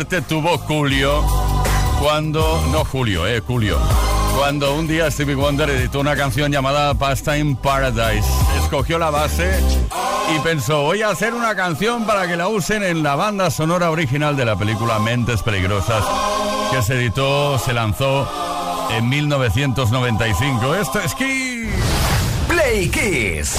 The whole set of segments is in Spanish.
Tuvo Julio cuando. No Julio, eh, Julio. Cuando un día Stevie Wonder editó una canción llamada Pastime Paradise. Escogió la base y pensó, voy a hacer una canción para que la usen en la banda sonora original de la película Mentes Peligrosas, que se editó, se lanzó en 1995. Esto es Kiss. Play Kiss.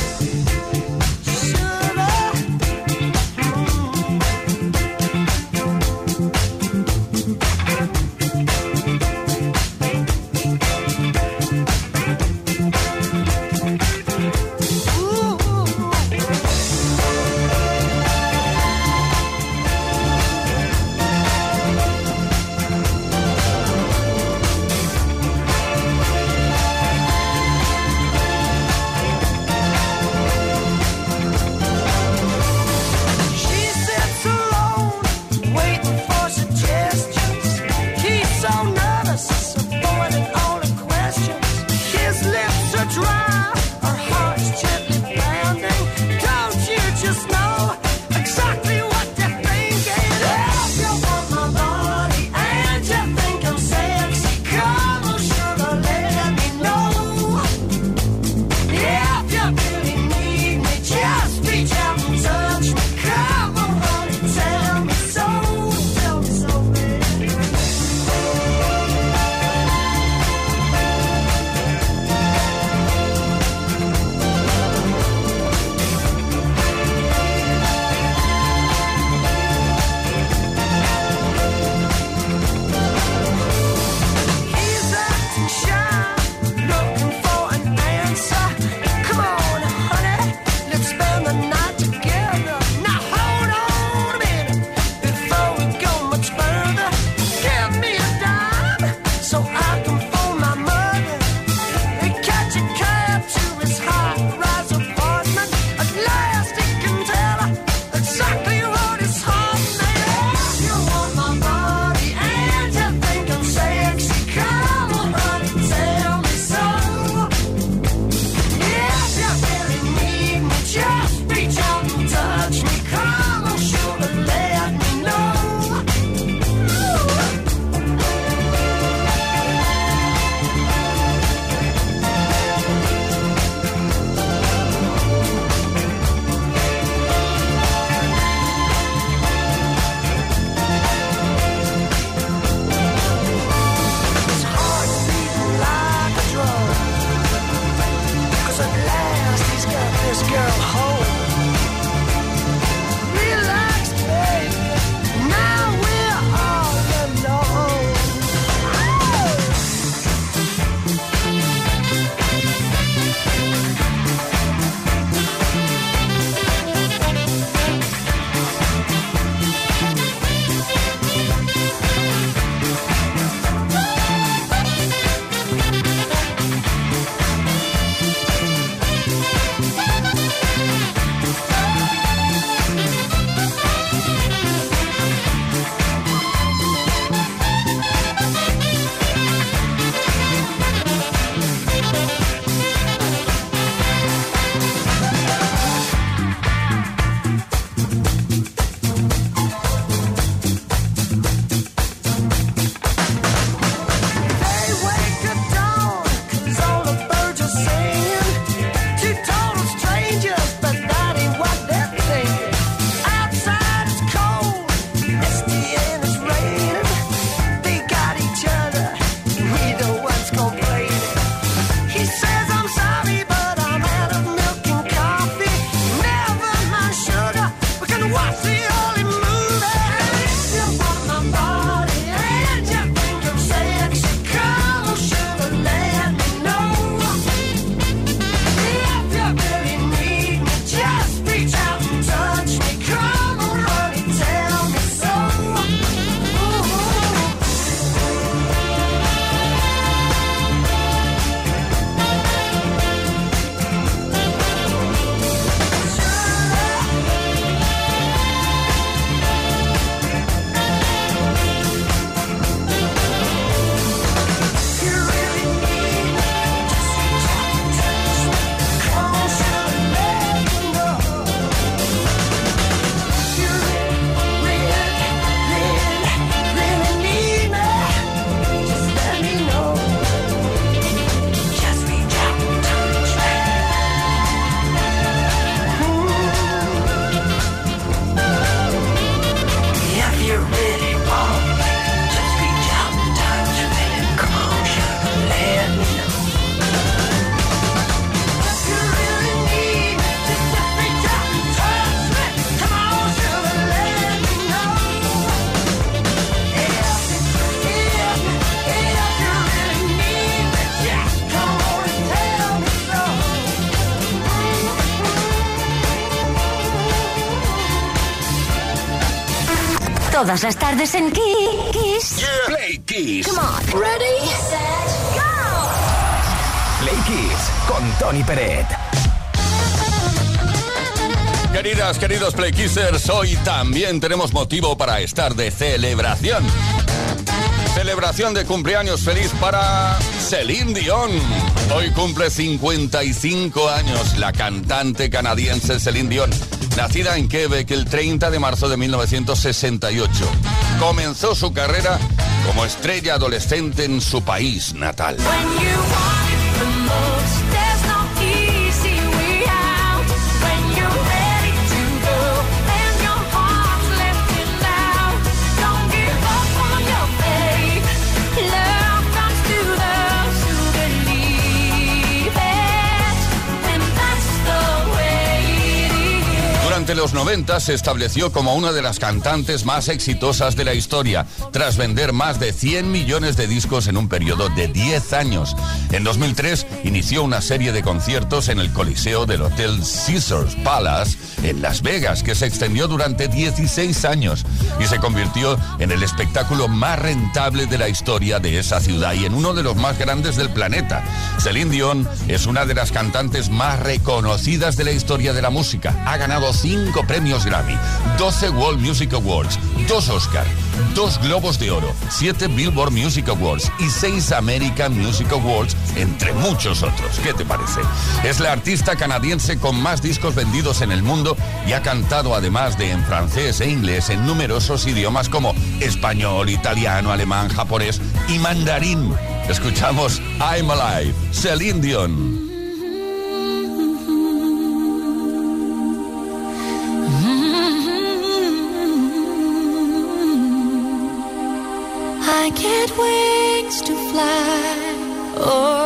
Todas las tardes en Kiss. Play Kiss. Come on. Ready, set, go. Play Kiss con Tony Peret. Queridas, queridos Play Kissers, hoy también tenemos motivo para estar de celebración. Celebración de cumpleaños feliz para Celine Dion. Hoy cumple 55 años la cantante canadiense Celine Dion, nacida en Quebec el 30 de marzo de 1968. Comenzó su carrera como estrella adolescente en su país natal. Durante los 90 se estableció como una de las cantantes más exitosas de la historia, tras vender más de 100 millones de discos en un periodo de 10 años. En 2003 inició una serie de conciertos en el Coliseo del Hotel Caesars Palace en Las Vegas, que se extendió durante 16 años y se convirtió en el espectáculo más rentable de la historia de esa ciudad y en uno de los más grandes del planeta. Celine Dion es una de las cantantes más reconocidas de la historia de la música. Ha ganado 5 premios Grammy, 12 World Music Awards, 2 Oscar, 2 Globos de Oro, 7 Billboard Music Awards y 6 American Music Awards, entre muchos otros. ¿Qué te parece? Es la artista canadiense con más discos vendidos en el mundo y ha cantado además de en francés e inglés en numerosos idiomas como español, italiano, alemán, japonés y mandarín. Escuchamos I'm Alive, Celine Dion. Get wings to fly. Oh,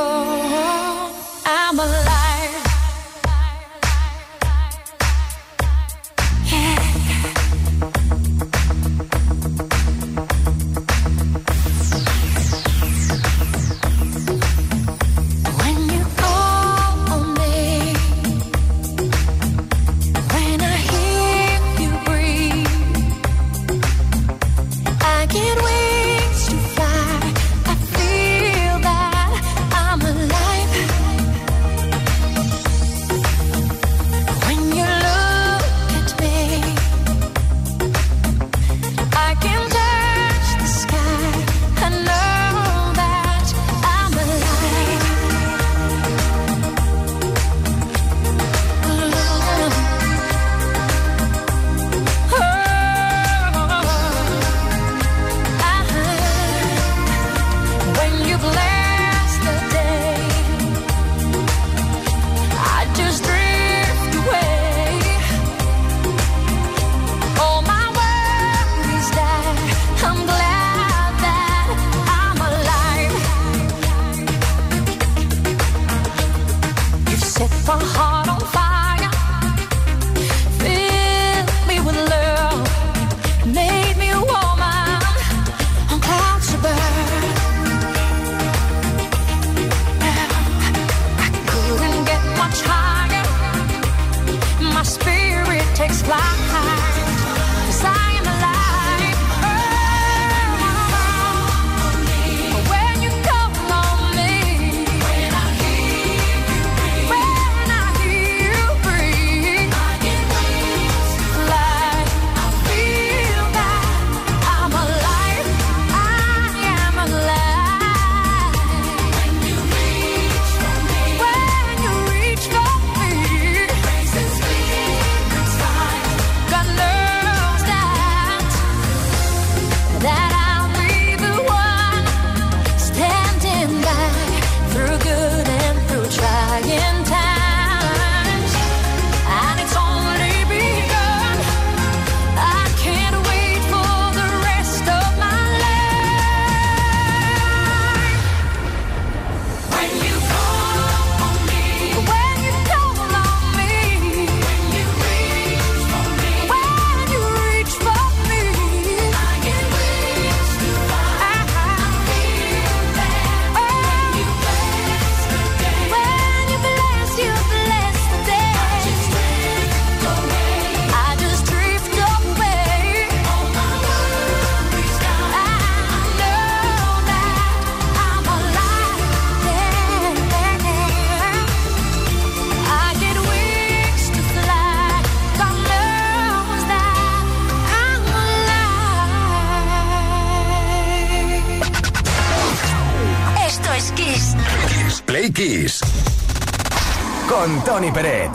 Tony Peret.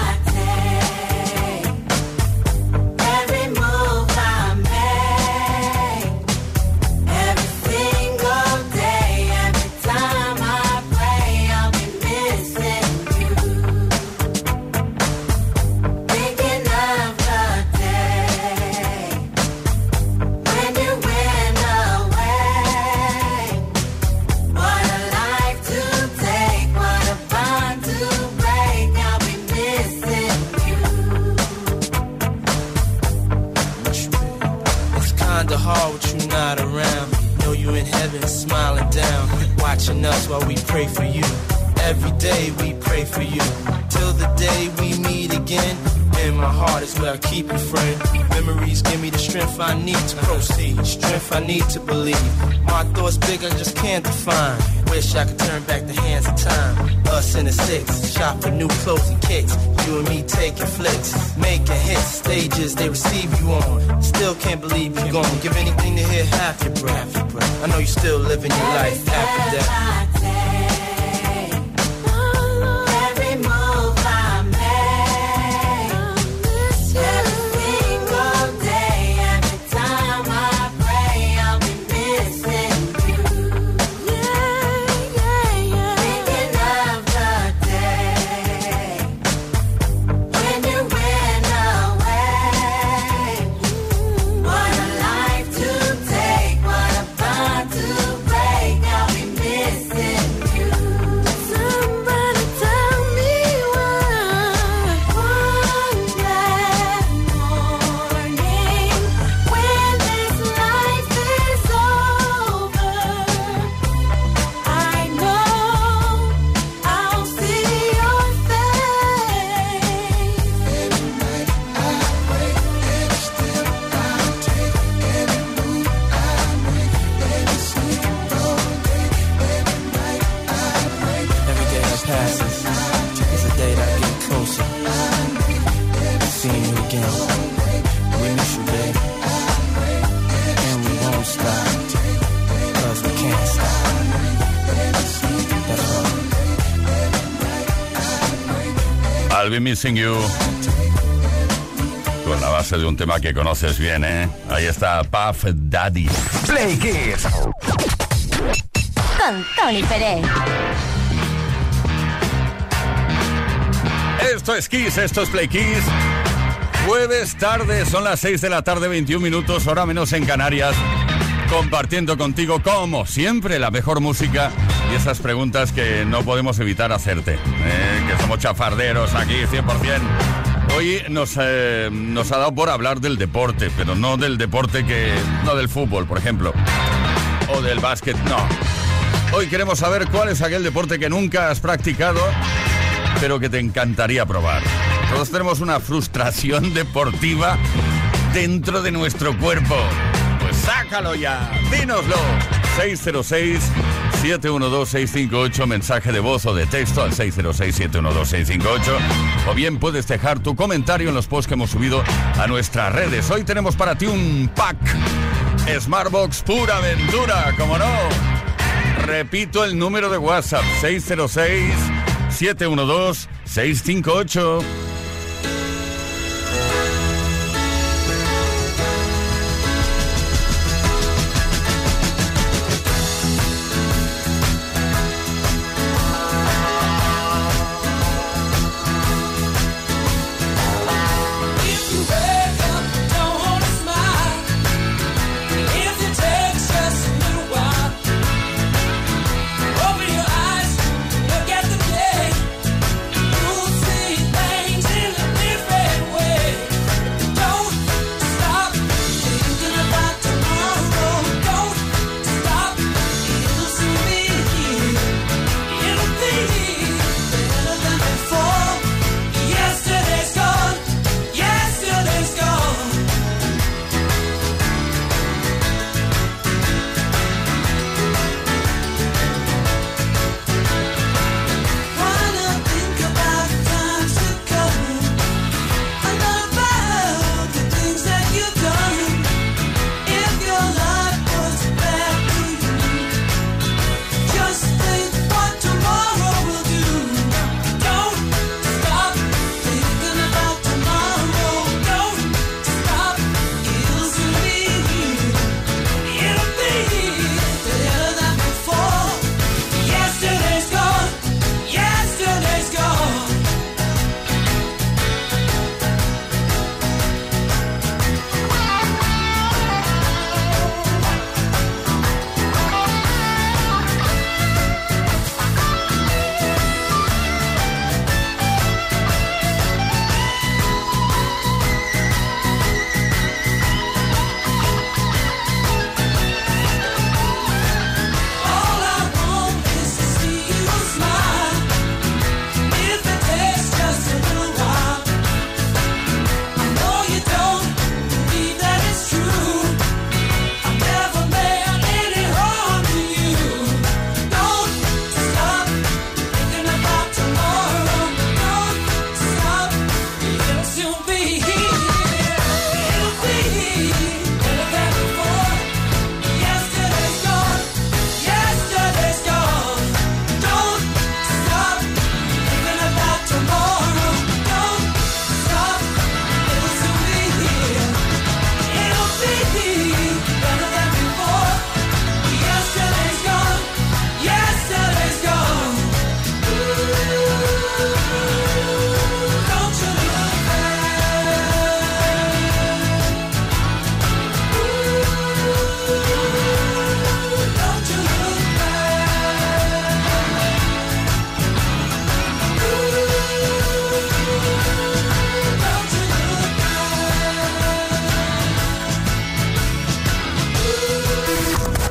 To believe. Missing you. Con la base de un tema que conoces bien, ¿eh? Ahí está Puff Daddy. Play Kiss. Con Tony Pérez. Esto es Kiss, esto es Play Kiss. Jueves tarde, son las 6 de la tarde, 21 minutos, hora menos en Canarias. Compartiendo contigo, como siempre, la mejor música y esas preguntas que no podemos evitar hacerte. ¿eh? Somos chafarderos aquí, 100%. Hoy nos, eh, nos ha dado por hablar del deporte, pero no del deporte que. no del fútbol, por ejemplo. O del básquet, no. Hoy queremos saber cuál es aquel deporte que nunca has practicado, pero que te encantaría probar. Todos tenemos una frustración deportiva dentro de nuestro cuerpo. Pues sácalo ya, dínoslo. 606-712-658, mensaje de voz o de texto al 606-712-658. O bien puedes dejar tu comentario en los posts que hemos subido a nuestras redes. Hoy tenemos para ti un pack Smartbox pura aventura, como no. Repito el número de WhatsApp 606-712-658.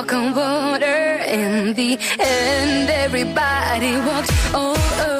walk on water in the end. Everybody walks all over.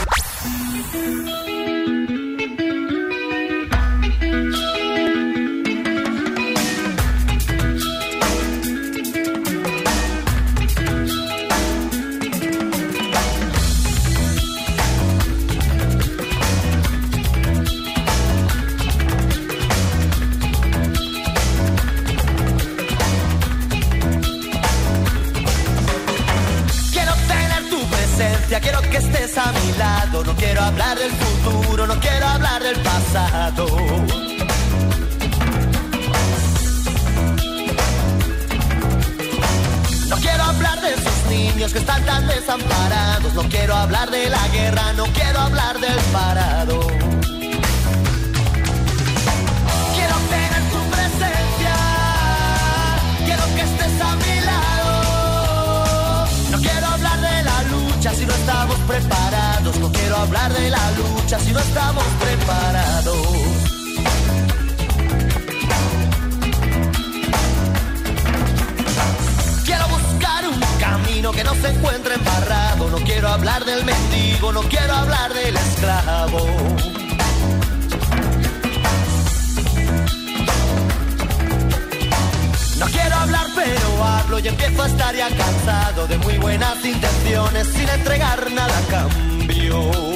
No quiero hablar de la guerra, no quiero hablar del parado. Quiero tener tu presencia, quiero que estés a mi lado. No quiero hablar de la lucha si no estamos preparados. No quiero hablar de la lucha si no estamos preparados. Se encuentra embarrado. No quiero hablar del mendigo, no quiero hablar del esclavo. No quiero hablar pero hablo y empiezo a estar ya cansado de muy buenas intenciones sin entregar nada a cambio.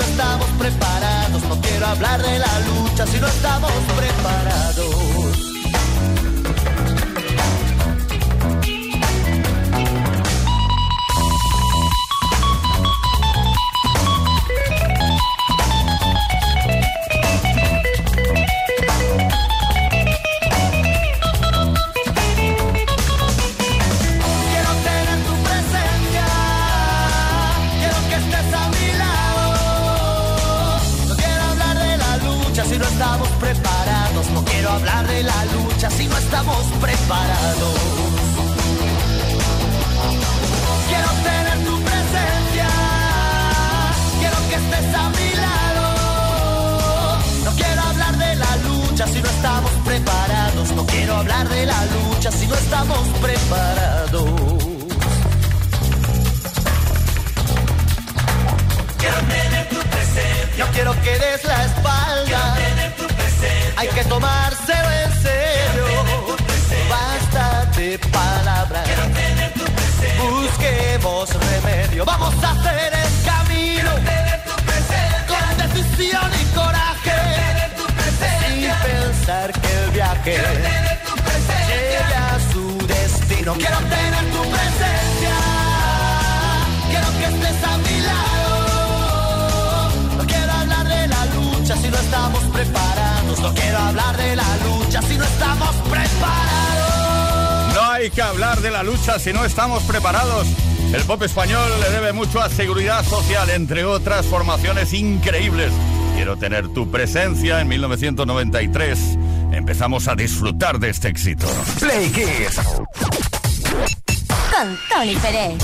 No estamos preparados. No quiero hablar de la lucha si no estamos preparados. Estamos preparados. Quiero tener tu presencia. No quiero que des la espalda. Hay que tomárselo en serio. Basta de palabras. Busquemos remedio. Vamos a hacer el camino. Con decisión y coraje. Sin pensar que el viaje destino. Quiero tener tu presencia. Quiero que estés a mi lado. No quiero hablar de la lucha si no estamos preparados. No quiero hablar de la lucha si no estamos preparados. No hay que hablar de la lucha si no estamos preparados. El pop español le debe mucho a Seguridad Social, entre otras formaciones increíbles. Quiero tener tu presencia en 1993. Empezamos a disfrutar de este éxito. Play Kiss. Con Tony Pérez.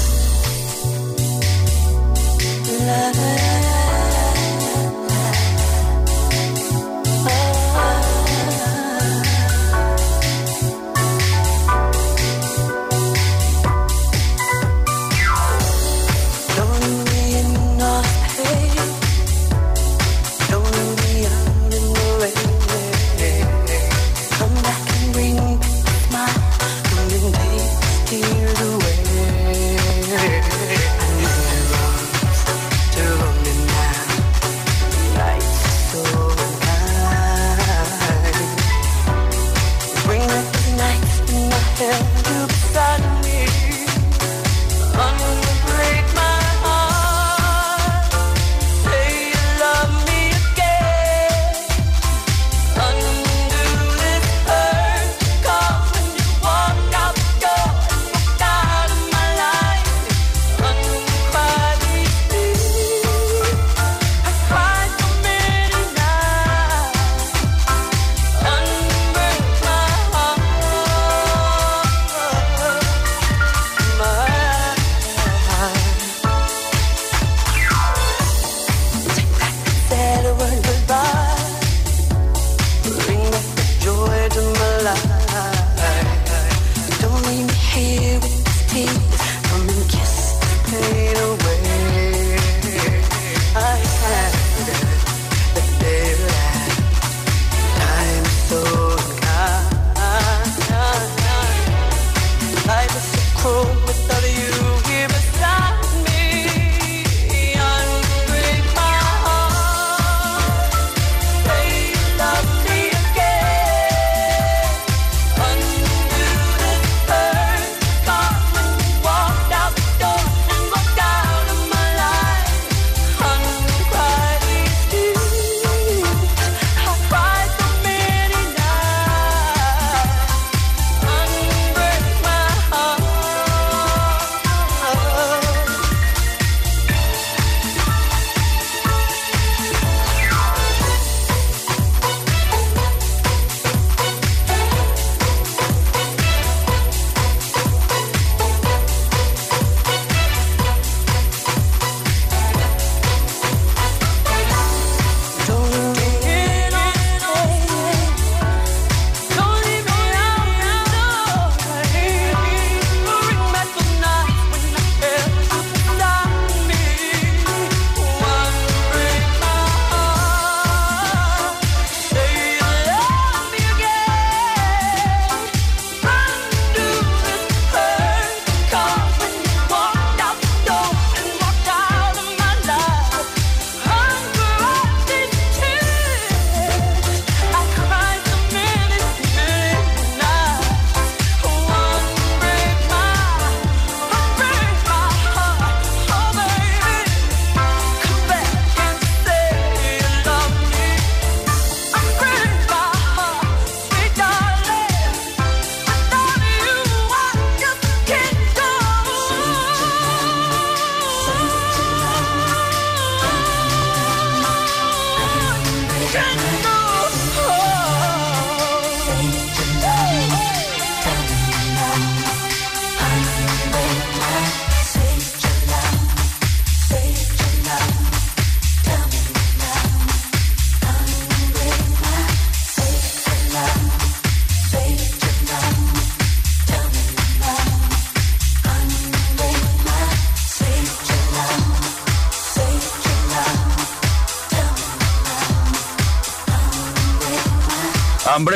Satan!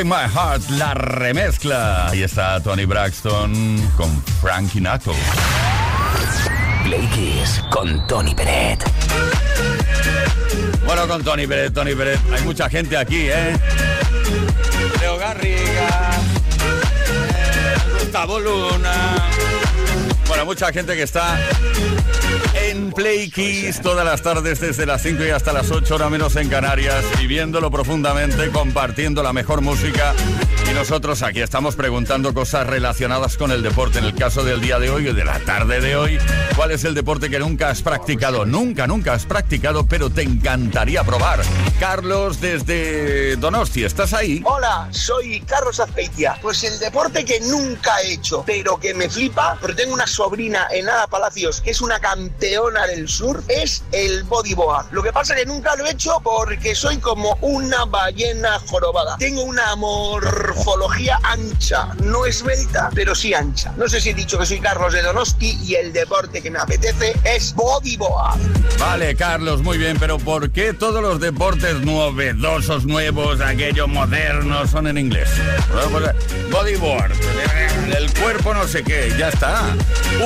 Break My Heart, la remezcla. Ahí está Tony Braxton con Frankie Knuckles. Play Kiss con Tony Peret. Bueno, con Tony Peret, Tony Peret. Hay mucha gente aquí, ¿eh? Leo Garriga, eh, Gustavo Luna. Bueno, mucha gente que está Play Kiss todas las tardes desde las 5 y hasta las 8, hora menos en Canarias, viviéndolo profundamente, compartiendo la mejor música. Y nosotros aquí estamos preguntando cosas relacionadas con el deporte. En el caso del día de hoy o de la tarde de hoy, ¿cuál es el deporte que nunca has practicado? Nunca, nunca has practicado, pero te encantaría probar. Carlos desde Donosti, ¿estás ahí? Hola, soy Carlos Azpeitia. Pues el deporte que nunca he hecho, pero que me flipa, pero tengo una sobrina en Ada Palacios que es una campeona del sur, es el bodyboard. Lo que pasa es que nunca lo he hecho porque soy como una ballena jorobada. Tengo una morfología ancha, no esbelta, pero sí ancha. No sé si he dicho que soy Carlos de Donosti y el deporte que me apetece es bodyboard. Vale, Carlos, muy bien, pero ¿por qué todos los deportes novedosos, nuevos, aquellos modernos son en inglés? Pues, bodyboard, el cuerpo no sé qué, ya está.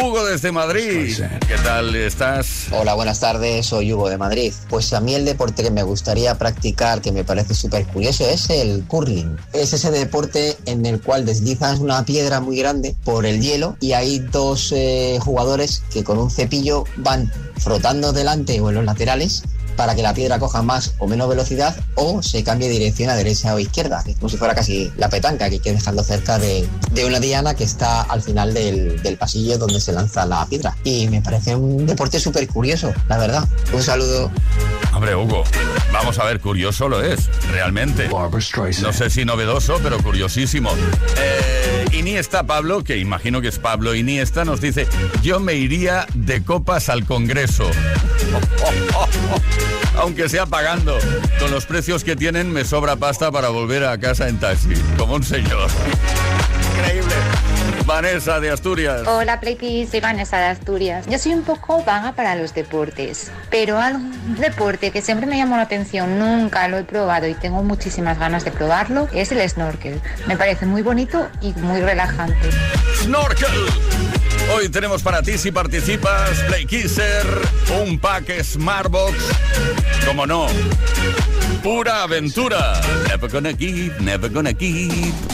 Hugo desde Madrid, ¿qué tal estás? Hola, buenas tardes, soy Hugo de Madrid. Pues a mí el deporte que me gustaría practicar, que me parece súper curioso, es el curling. Es ese deporte en el cual deslizas una piedra muy grande por el hielo y hay dos eh, jugadores que con un cepillo van frotando delante o en los laterales para que la piedra coja más o menos velocidad o se cambie de dirección a derecha o izquierda, que es como si fuera casi la petanca, que hay que dejarlo cerca de, de una diana que está al final del, del pasillo donde se lanza la piedra. Y me parece un deporte súper curioso, la verdad. Un saludo. Hombre, Hugo, vamos a ver, curioso lo es, realmente. No sé si novedoso, pero curiosísimo. Eh, Iniesta Pablo, que imagino que es Pablo Iniesta, nos dice, yo me iría de copas al Congreso. Aunque sea pagando. Con los precios que tienen, me sobra pasta para volver a casa en taxi. Como un señor. Increíble. Vanessa de Asturias. Hola Playkids, soy Vanessa de Asturias. Yo soy un poco vaga para los deportes, pero algún deporte que siempre me llamó la atención, nunca lo he probado y tengo muchísimas ganas de probarlo, es el snorkel. Me parece muy bonito y muy relajante. Snorkel. Hoy tenemos para ti, si participas, Play Kisser, un pack Smartbox. Como no, pura aventura. Never gonna give, never gonna give.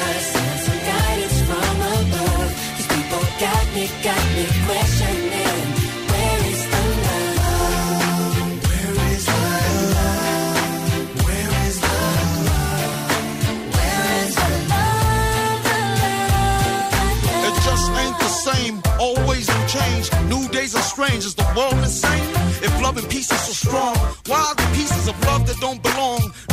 got me, got me questioning. Where is the love? Where is the love? Where is the love? Where is the love? It just ain't the same. Always new change. New days are strange. Is the world insane? If love and peace is so strong, why are the pieces of love that don't belong?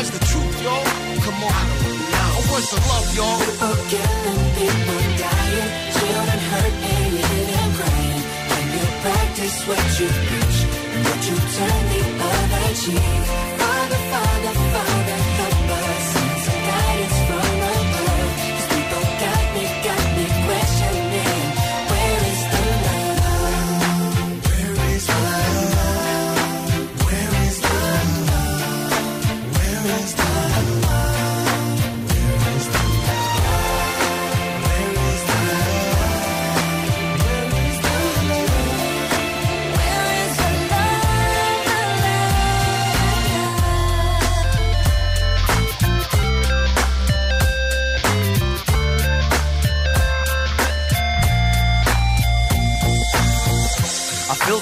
What's the truth, y'all? Come on. I don't know. What's the love, y'all? People dying, children and crying. When you practice what you preach, you turn the other cheek. Father, Father, Father,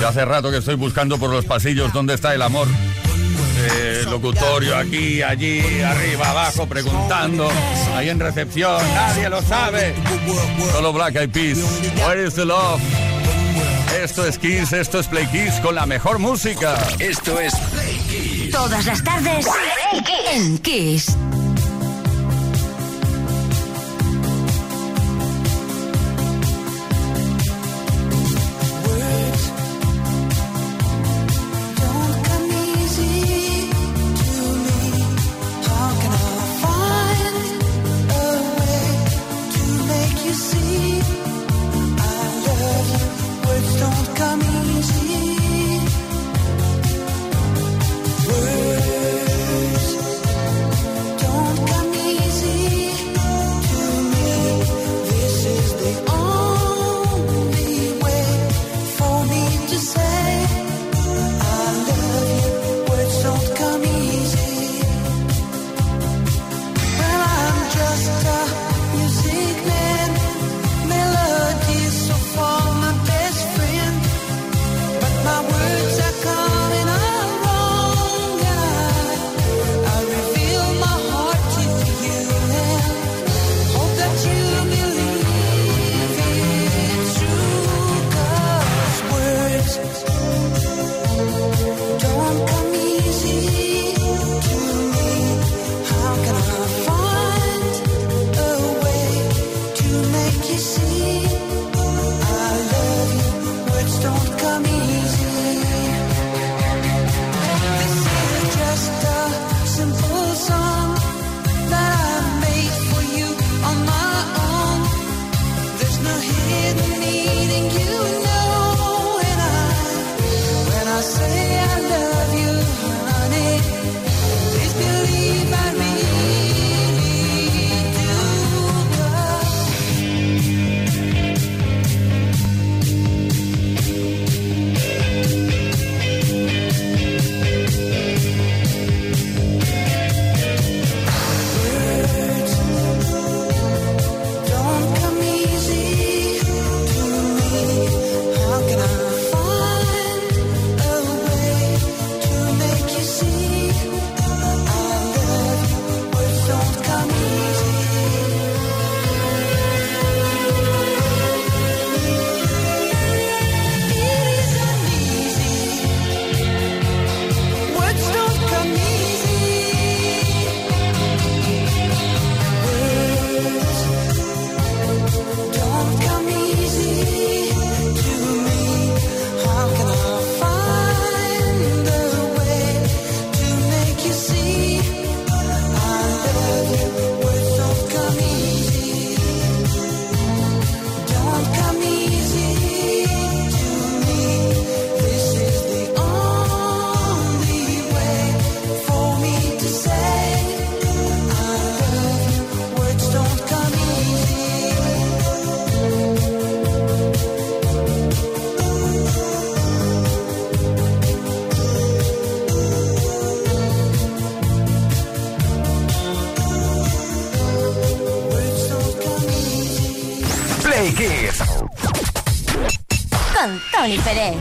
Ya hace rato que estoy buscando por los pasillos dónde está el amor. Eh, locutorio aquí, allí, arriba, abajo, preguntando. Ahí en recepción, nadie lo sabe. Solo Black Eyed Peas. Where is the love? Esto es Kiss, esto es Play Kiss con la mejor música. Esto es Play Kiss. Todas las tardes en Kiss. Con